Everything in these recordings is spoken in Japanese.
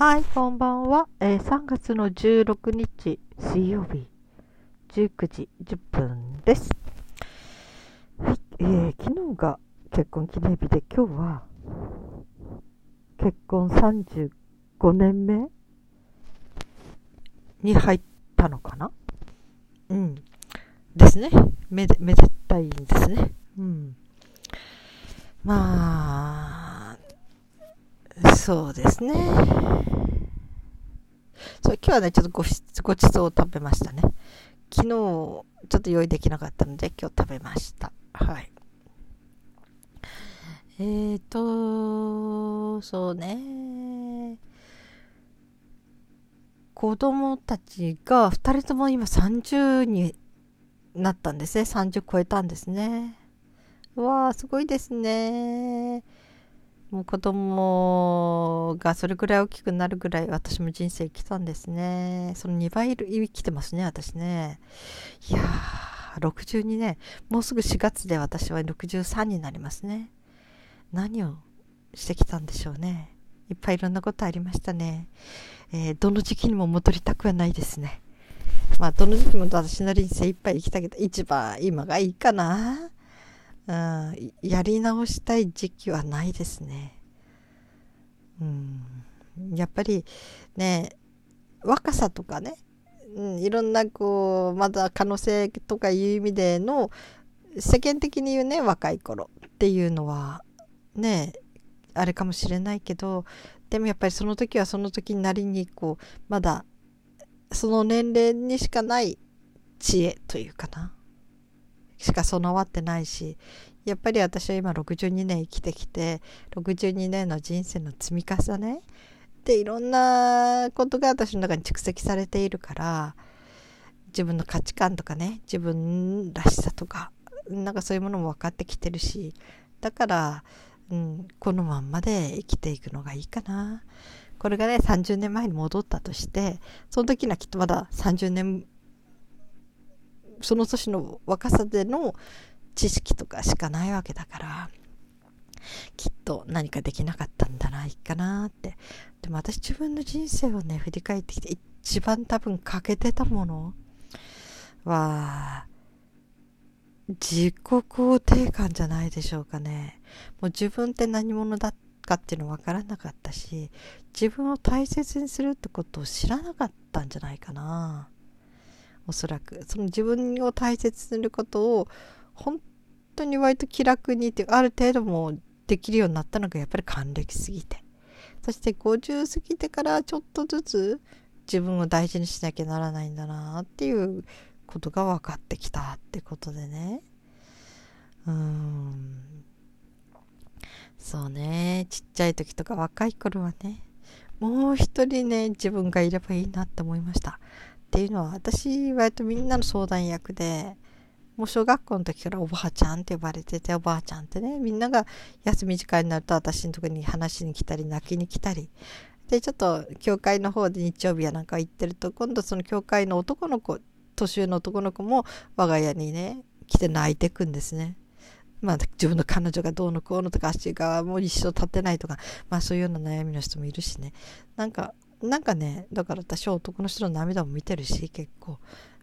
はい、こんばんは。えー3月の16日水曜日19時10分です。はい、えー昨日が結婚記念日で今日は結婚35年目に入ったのかな？うん。ですね。めで、めでたいんですね。うん。まあ、そうですね。そう、今日はね、ちょっとごしごちそうを食べましたね。昨日、ちょっと用意できなかったので、今日食べました。はい。えーと、そうね。子供たちが2人とも今30になったんですね。30超えたんですね。わー、すごいですね。もう子供がそれぐらい大きくなるぐらい私も人生生きたんですね。その2倍生きてますね、私ね。いやー、62年。もうすぐ4月で私は63になりますね。何をしてきたんでしょうね。いっぱいいろんなことありましたね。えーどの時期にも戻りたくはないですね。まあ、どの時期も私なりに精一杯生きたけど、一番今がいいかな。うん、やり直したい時期はないですね。うん、やっぱりね、若さとかね、うん、いろんなこう、まだ可能性とかいう意味での、世間的に言うね、若い頃っていうのは、ね、あれかもしれないけど、でもやっぱりその時はその時なりにこう、まだその年齢にしかない知恵というかな。しか備わってないしやっぱり私は今62年生きてきて62年の人生の積み重ねでいろんなことが私の中に蓄積されているから自分の価値観とかね自分らしさとかなんかそういうものも分かってきてるしだから、うん、このまんまで生きていくのがいいかな。これがね30年前に戻ったとしてその時にはきっとまだ30年その年の若さでの知識とかしかないわけだからきっと何かできなかったんじゃないかなって。でも私自分の人生をね振り返ってきて一番多分欠けてたものは自己肯定感じゃないでしょうかね。もう自分って何者だかっていうの分からなかったし自分を大切にするってことを知らなかったんじゃないかな。おそらく。その自分を大切にすることを本当に割と気楽にってある程度もできるようになったのがやっぱり還暦すぎて。そして50過ぎてからちょっとずつ自分を大事にしなきゃならないんだなっていうことが分かってきたってことでね。うーん。そうね。ちっちゃい時とか若い頃はねもう一人ね自分がいればいいなって思いました。っていうのは私割とみんなの相談役でもう小学校の時からおばあちゃんって呼ばれてておばあちゃんってねみんなが休み時間になると私のとこに話しに来たり泣きに来たりでちょっと教会の方で日曜日やなんか行ってると今度その教会の男の子年上の男の子も我が家にね来て泣いてくんですね。まあ、自分の彼女がどうのこうのとか足がもう一生立ってないとか、まあそういうような悩みの人もいるしね。なんか、なんかね、だから私は男の人の涙も見てるし、結構、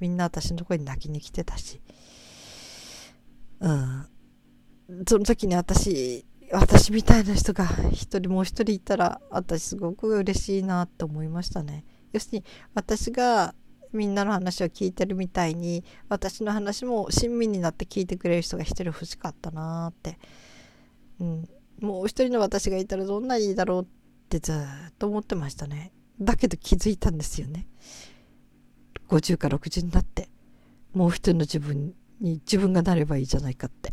みんな私のとこに泣きに来てたし。うん。その時に私、私みたいな人が一人もう一人いたら、私すごく嬉しいなって思いましたね。要するに、私がみんなの話を聞いてるみたいに私の話も親身になって聞いてくれる人が一人欲しかったなって、うん、もう一人の私がいたらどんなにいいだろうってずっと思ってましたねだけど気づいたんですよね50か60になってもう一人の自分に自分がなればいいじゃないかって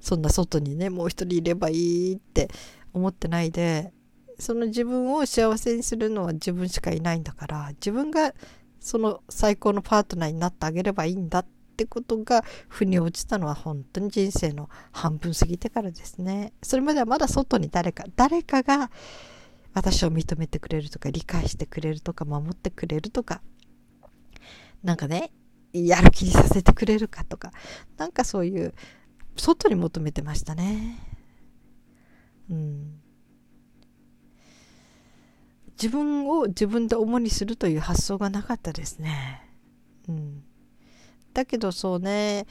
そんな外にねもう一人いればいいって思ってないでその自分を幸せにするのは自分しかいないんだから自分がその最高のパートナーになってあげればいいんだってことが腑に落ちたのは本当に人生の半分過ぎてからですね。それまではまだ外に誰か、誰かが私を認めてくれるとか理解してくれるとか守ってくれるとかなんかねやる気にさせてくれるかとかなんかそういう外に求めてましたね。うん。自分を自分で主にするという発想がなかったですね。うん、だけどそうね、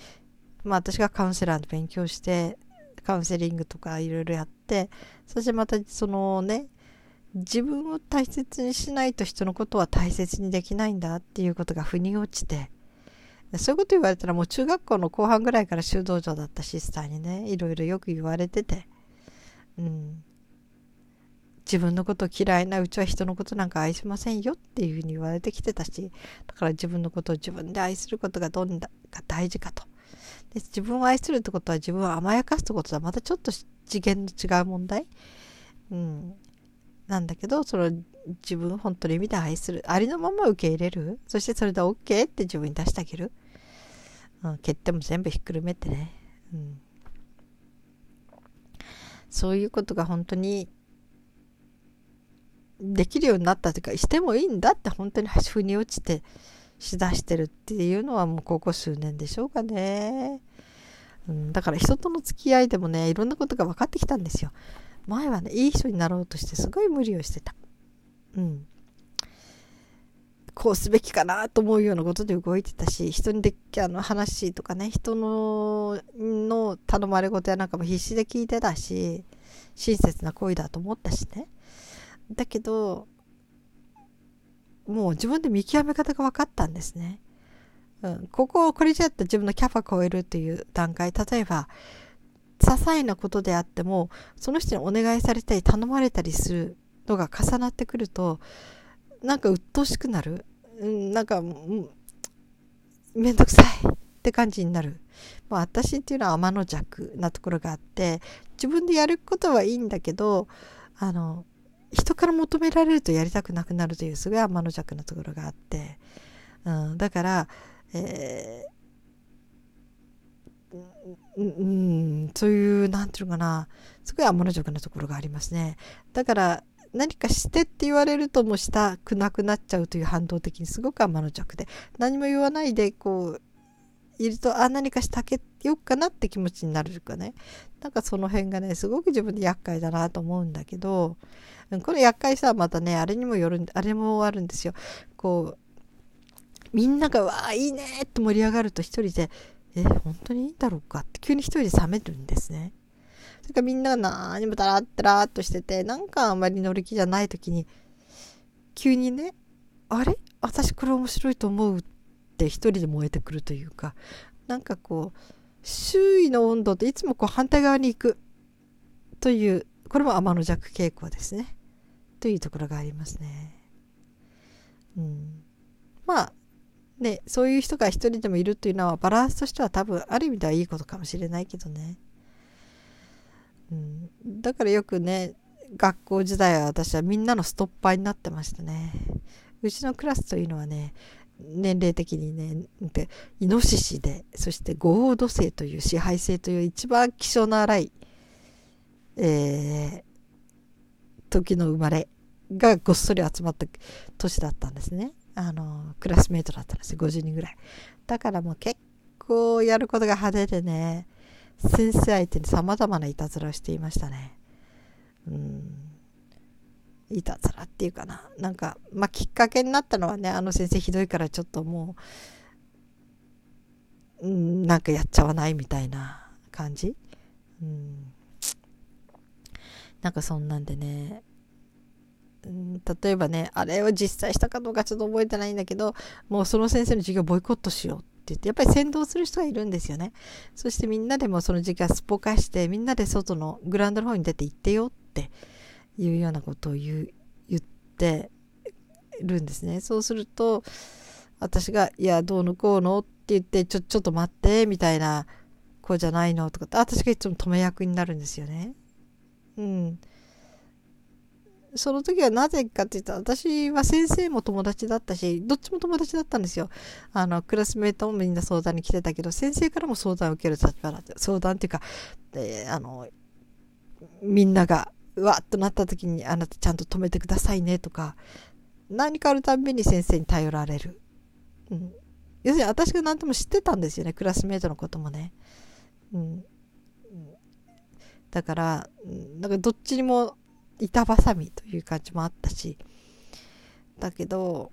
まあ私がカウンセラーの勉強して、カウンセリングとかいろいろやって、そしてまたそのね、自分を大切にしないと人のことは大切にできないんだっていうことが腑に落ちて、そういうこと言われたらもう中学校の後半ぐらいから修道場だったシスターにね、いろいろよく言われてて、うん。自分のこと嫌いなうちは人のことなんか愛しませんよっていうふうに言われてきてたし、だから自分のことを自分で愛することがどんなが大事かと。で自分を愛するってことは自分を甘やかすってことはまたちょっと次元の違う問題。うん。なんだけど、その自分本当の意味で愛する。ありのまま受け入れる？そしてそれで OK って自分に出してあげる？うん、欠点も全部ひっくるめてね。うん。そういうことが本当にできるようになったというか、してもいいんだって本当に腑に落ちてしだしてるっていうのはもうここ数年でしょうかね。うん、だから人との付き合いでもね、いろんなことが分かってきたんですよ。前はね、いい人になろうとしてすごい無理をしてた。うん。こうすべきかなと思うようなことで動いてたし、人にであの話とかね、人のの頼まれ事やなんかも必死で聞いてたし、親切な行為だと思ったしね。だけど、もう自分で見極め方が分かったんですね。うん、ここを、これじゃって自分のキャパ超えるという段階、例えば、些細なことであっても、その人にお願いされたり頼まれたりするのが重なってくると、なんか鬱陶しくなる。うん、なんか、めんどくさいって感じになる。まあ、私っていうのは天の弱なところがあって、自分でやることはいいんだけど、あの、人から求められるとやりたくなくなるというすごい天の弱なところがあって、うん、だから、えー、うん、そういう、なんていうのかな、すごい天の弱なところがありますね。だから、何かしてって言われるともしたくなくなっちゃうという反動的にすごく天の弱で、何も言わないで、こう、いると、あ、何かしてあげようかなって気持ちになるかね。なんかその辺がね、すごく自分で厄介だなと思うんだけど、この厄介さはまたね、あれにもよる、あれもあるんですよ。こう、みんなが、わあ、いいねって盛り上がると一人で、え、本当にいいんだろうかって急に一人で冷めるんですね。それからみんなが何もだらったらっとしてて、なんかあんまり乗り気じゃない時に、急にね、あれ？私これ面白いと思うって一人で燃えてくるというか、なんかこう、周囲の温度っていつもこう反対側に行くという、これも天の弱傾向ですね。というところがありますね。うん。まあ、ね、そういう人が一人でもいるというのはバランスとしては多分ある意味ではいいことかもしれないけどね。うん、だからよくね、学校時代は私はみんなのストッパーになってましたね。うちのクラスというのはね、年齢的にね、でイノシシで、そして豪土星という支配性という一番気性の荒い、えー、時の生まれがごっそり集まった年だったんですね。あの、クラスメートだったんですよ、50人ぐらい。だからもう結構やることが派手でね、先生相手に様々ないたずらをしていましたね。うん。いたずらっていうかな。なんか、まあ、きっかけになったのはね、あの先生ひどいからちょっともう、うん、なんかやっちゃわないみたいな感じ。うん。なんかそんなんでね、うん、例えばね、あれを実際したかどうかちょっと覚えてないんだけど、もうその先生の授業ボイコットしようって言って、やっぱり先導する人がいるんですよね。そしてみんなでもその授業すっぽかして、みんなで外のグラウンドの方に出て行ってよっていうようなことを言う言ってるんですね。そうすると、私が、いや、どうのこうのって言って、ちょ、ちょっと待って、みたいな、こうじゃないのとかって私がいつも止め役になるんですよね。うん。その時はなぜかって言ったら、私は先生も友達だったし、どっちも友達だったんですよ。あの、クラスメートもみんな相談に来てたけど、先生からも相談を受ける立場だった。相談っていうか、えー、あの、みんなが、うわっとなった時に、あなたちゃんと止めてくださいねとか、何かあるたびに先生に頼られる。うん。要するに私が何とも知ってたんですよね、クラスメートのこともね。うん。だから、なんかどっちにも板挟みという感じもあったし、だけど、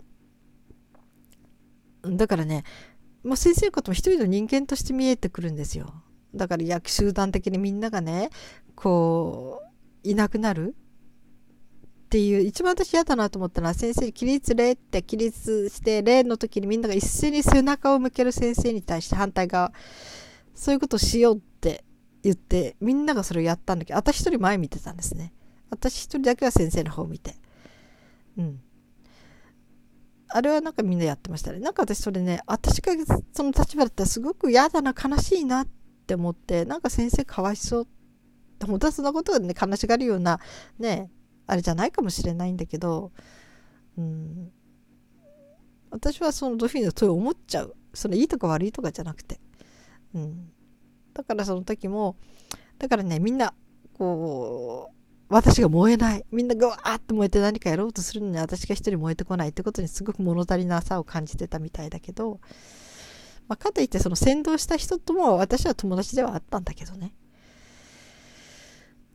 だからね、もう先生のことも一人の人間として見えてくるんですよ。だから役集団的にみんながね、こう、いなくなるっていう、一番私嫌だなと思ったのは、先生に起立礼って起立して礼の時にみんなが一斉に背中を向ける先生に対して反対側、そういうことをしようって言って、みんながそれをやったんだけど、私一人前見てたんですね。私一人だけは先生の方を見て。うん。あれはなんかみんなやってましたね。なんか私それね、私がその立場だったらすごく嫌だな、悲しいなって思って、なんか先生かわいそう。本当はそんなことでね、悲しがるような、ね、あれじゃないかもしれないんだけど、うん、私はそのドフィンのそう思っちゃう。そのいいとか悪いとかじゃなくて。うん、だからその時も、だからね、みんな、こう、私が燃えない。みんながわーって燃えて何かやろうとするのに私が一人燃えてこないってことにすごく物足りなさを感じてたみたいだけど、まあ、かといってその先導した人とも私は友達ではあったんだけどね。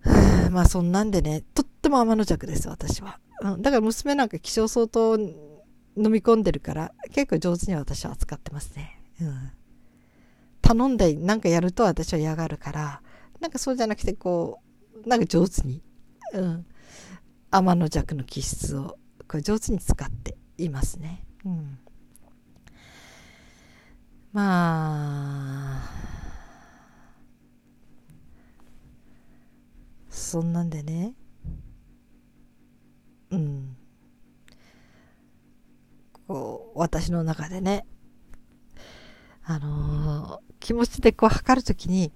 まあそんなんでね、とっても天の弱です、私は。うん、だから娘なんか気象相当飲み込んでるから結構上手に私は扱ってますね。うん。頼んでなんかやると私は嫌がるから、なんかそうじゃなくてこう、なんか上手にうん、天の弱の気質をこれ上手に使っていますね。うん、まあそんなんでね。うん。こう私の中でね。あのー、気持ちでこう測るときに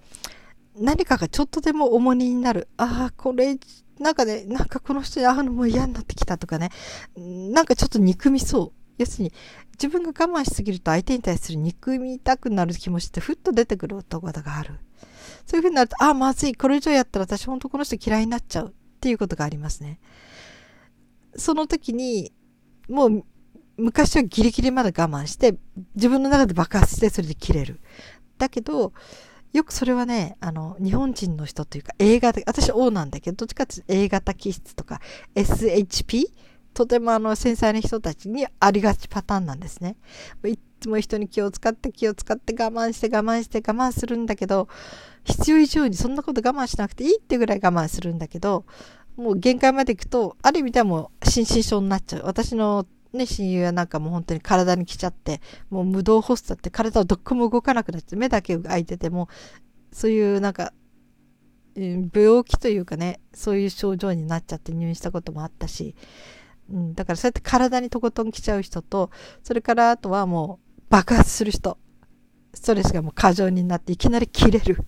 何かがちょっとでも重荷になる。ああこれなんかね、なんかこの人に会うのも嫌になってきたとかね、なんかちょっと憎みそう。要するに、自分が我慢しすぎると相手に対する憎みたくなる気持ちってふっと出てくるところがある。そういう風になると、あ、まずい、これ以上やったら私本当この人嫌いになっちゃうっていうことがありますね。その時に、もう昔はギリギリまで我慢して、自分の中で爆発してそれで切れる。だけど、よくそれはね、あの、日本人の人というか、映画で、私 O なんだけど、どっちかっていうと A 型気質とか SHP? とてもあの、繊細な人たちにありがちパターンなんですね。いつも人に気を使って気を使って我慢して我慢して我慢するんだけど、必要以上にそんなこと我慢しなくていいってぐらい我慢するんだけど、もう限界まで行くと、ある意味ではもう心身症になっちゃう。私のね、親友はなんかもう本当に体に来ちゃって、もう無動発作って体はどっこも動かなくなっちゃって、目だけ開いてても、そういうなんか、病気というかね、そういう症状になっちゃって入院したこともあったし、うん、だからそうやって体にとことん来ちゃう人と、それからあとはもう爆発する人、ストレスがもう過剰になっていきなり切れる、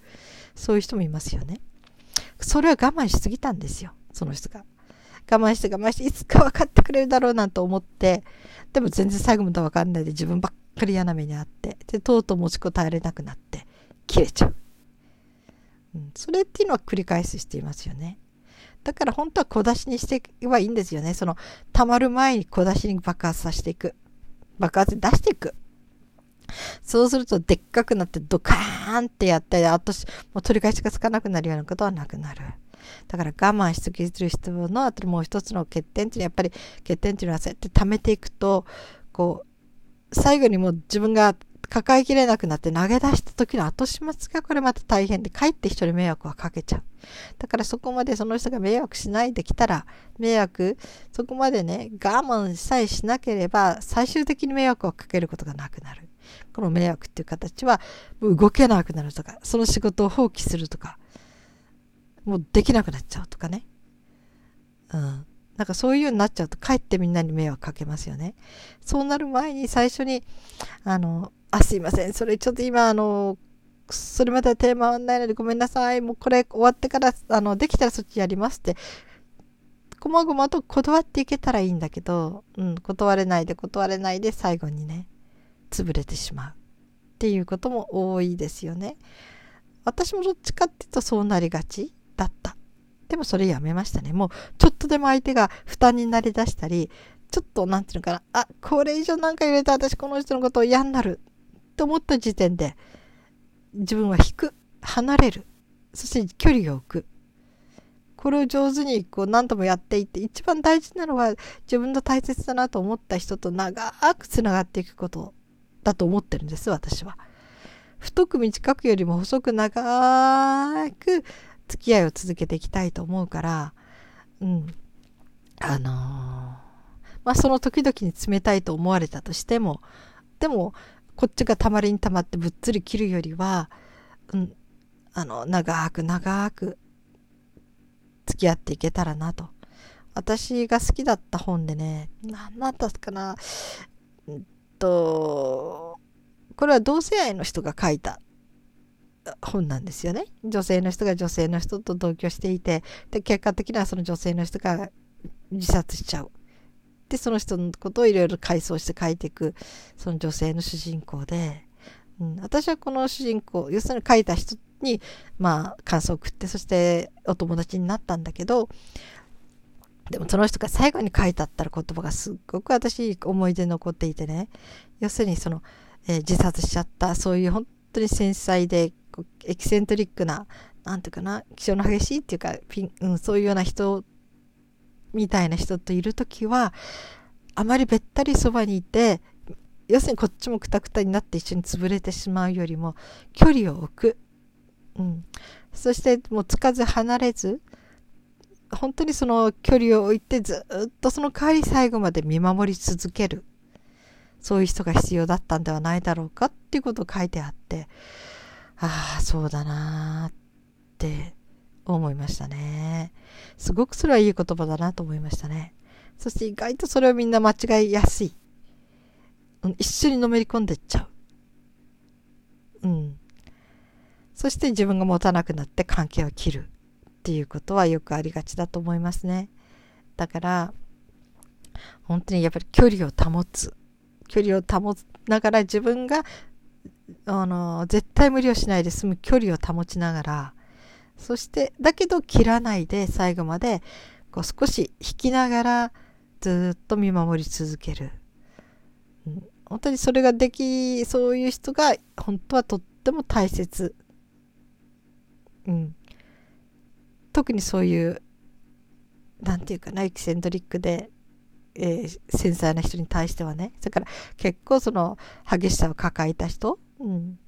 そういう人もいますよね。それは我慢しすぎたんですよ、その人が。我慢して我慢して、いつか分かってくれるだろうなんて思って、でも全然最後まで分かんないで自分ばっかり嫌な目にあって、で、とうとう持ちこたえれなくなって、切れちゃう。うん、それっていうのは繰り返ししていますよね。だから本当は小出しにしていけばいいんですよね。その、溜まる前に小出しに爆発させていく。爆発出していく。そうするとでっかくなってドカーンってやったり、あともう取り返しがつかなくなるようなことはなくなる。だから我慢しすぎる人のあともう一つの欠点っていうのはやっぱり欠点っていうのはそうやって溜めていくとこう最後にもう自分が抱えきれなくなって投げ出した時の後始末がこれまた大変で、かえって人に迷惑はかけちゃう。だからそこまでその人が迷惑しないできたら、迷惑、そこまでね、我慢さえしなければ、最終的に迷惑をかけることがなくなる。この迷惑っていう形は、動けなくなるとか、その仕事を放棄するとか、もうできなくなっちゃうとかね。うん。なんかそういうようになっちゃうと、かえってみんなに迷惑かけますよね。そうなる前に最初に、あの、あ、すいません。それちょっと今、あの、それまではテーマはないのでごめんなさい。もうこれ終わってから、あの、できたらそっちやりますって、こまごまと断っていけたらいいんだけど、うん、断れないで断れないで最後にね、潰れてしまうっていうことも多いですよね。私もどっちかっていうとそうなりがちだった。でもそれやめましたね。もうちょっとでも相手が負担になりだしたり、ちょっとなんていうのかな、あ、これ以上なんか言われた私この人のことを嫌になると思った時点で自分は引く離れるそして距離を置くこれを上手にこう何度もやっていって一番大事なのは自分の大切だなと思った人と長くつながっていくことだと思ってるんです私は。太く短くよりも細く長く付き合いを続けていきたいと思うからうん。あのー、まあその時々に冷たいと思われたとしてもでもこっちがたまりにたまってぶっつり切るよりは、うん、あの長く長く付き合っていけたらなと。私が好きだった本でね、何だったかな、うんと、これは同性愛の人が書いた本なんですよね。女性の人が女性の人と同居していて、で、結果的にはその女性の人が自殺しちゃう。で、その人のことをいろいろ回想して書いていく、その女性の主人公で、うん、私はこの主人公、要するに書いた人に、まあ、感想を送って、そしてお友達になったんだけど、でもその人が最後に書いてあったら言葉がすっごく私思い出に残っていてね、要するにその、えー、自殺しちゃった、そういう本当に繊細でエキセントリックな、なんていうかな、気象の激しいっていうか、ピンうん、そういうような人みたいな人といるときは、あまりべったりそばにいて、要するにこっちもくたくたになって一緒に潰れてしまうよりも、距離を置く。うん、そしてもうつかず離れず本当にその距離を置いてずっとその代わり最後まで見守り続けるそういう人が必要だったんではないだろうかっていうことを書いてあってああそうだなって思いましたね。すごくそれはいい言葉だなと思いましたね。そして意外とそれをみんな間違いやすい、うん、一緒にのめり込んでっちゃう。うん。そして自分が持たなくなって関係を切るっていうことはよくありがちだと思いますね。だから本当にやっぱり距離を保つ。距離を保つながら自分があの絶対無理をしないで済む距離を保ちながらそしてだけど切らないで最後までこう少し引きながらずっと見守り続ける、うん、本当にそれができそういう人が本当はとっても大切。うん、特にそういう何て言うかなエキセントリックで、えー、繊細な人に対してはね。それから結構その激しさを抱えた人、うん、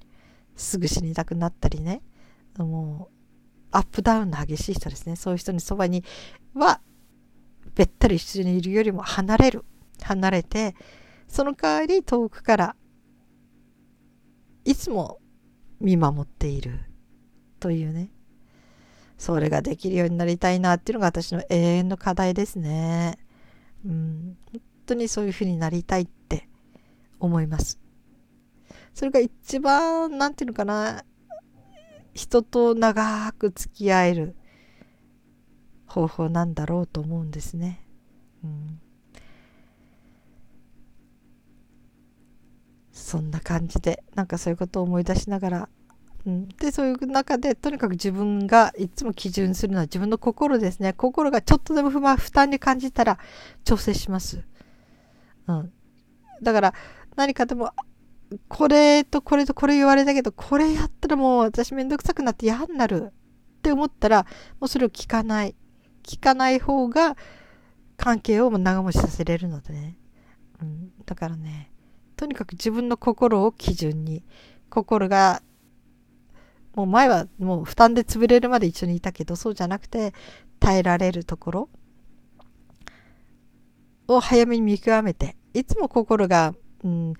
すぐ死にたくなったりね。もうアップダウンの激しい人ですね。そういう人にそばにはべったり一緒にいるよりも離れる。離れてその代わり遠くからいつも見守っている。というね。それができるようになりたいなっていうのが私の永遠の課題ですね。うん、本当にそういうふうになりたいって思います。それが一番、なんていうのかな、人と長く付き合える方法なんだろうと思うんですね。うん、そんな感じで、なんかそういうことを思い出しながらうん、でそういう中でとにかく自分がいつも基準するのは自分の心ですね。心がちょっとでも不満負担に感じたら調整します、うん、だから何かでもこれとこれとこれ言われたけどこれやったらもう私めんどくさくなって嫌になる。って思ったらもうそれを聞かない。聞かない方が関係を長持ちさせれるのでね、うん、だからねとにかく自分の心を基準に。心がもう前はもう負担で潰れるまで一緒にいたけどそうじゃなくて耐えられるところを早めに見極めていつも心が、うん、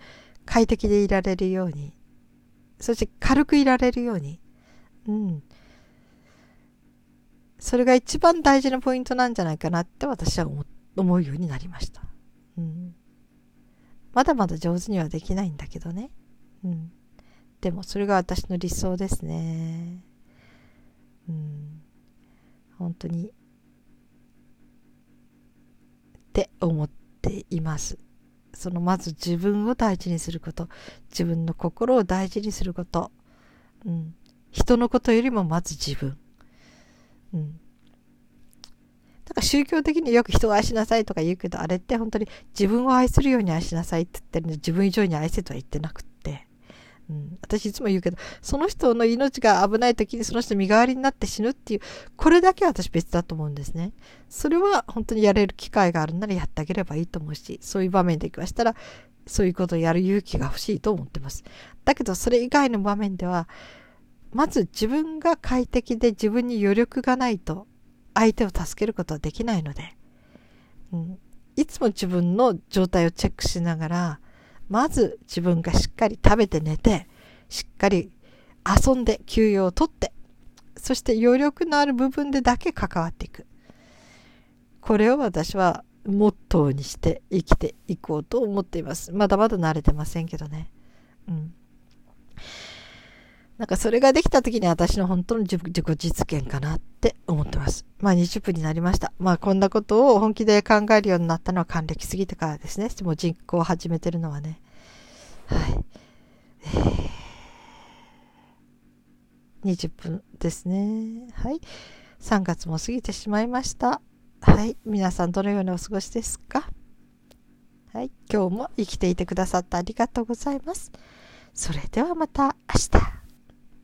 快適でいられるようにそして軽くいられるように、うん、それが一番大事なポイントなんじゃないかなって私は思うようになりました、うん、まだまだ上手にはできないんだけどね、うん。でもそれが私の理想ですね。うん。本当に。って思っています。そのまず自分を大事にすること。自分の心を大事にすること。うん。人のことよりもまず自分。うん。だから宗教的によく人を愛しなさいとか言うけど、あれって本当に自分を愛するように愛しなさいって言ってるの、自分以上に愛せとは言ってなくて。うん、私いつも言うけど、その人の命が危ない時にその人身代わりになって死ぬっていう、これだけは私別だと思うんですね。それは本当にやれる機会があるならやってあげればいいと思うし、そういう場面で行きましたら、そういうことをやる勇気が欲しいと思ってます。だけどそれ以外の場面では、まず自分が快適で自分に余力がないと相手を助けることはできないので、うん、いつも自分の状態をチェックしながら、まず自分がしっかり食べて寝て、しっかり遊んで休養をとって、そして余力のある部分でだけ関わっていく。これを私はモットーにして生きていこうと思っています。まだまだ慣れてませんけどね。うん。なんかそれができた時に私の本当の自己実現かなって思ってます。まあ20分になりました。まあこんなことを本気で考えるようになったのは還暦過ぎてからですね。もう実行を始めてるのはね。はい。20分ですね。はい。3月も過ぎてしまいました。はい。皆さんどのようにお過ごしですか？はい。今日も生きていてくださってありがとうございます。それではまた明日。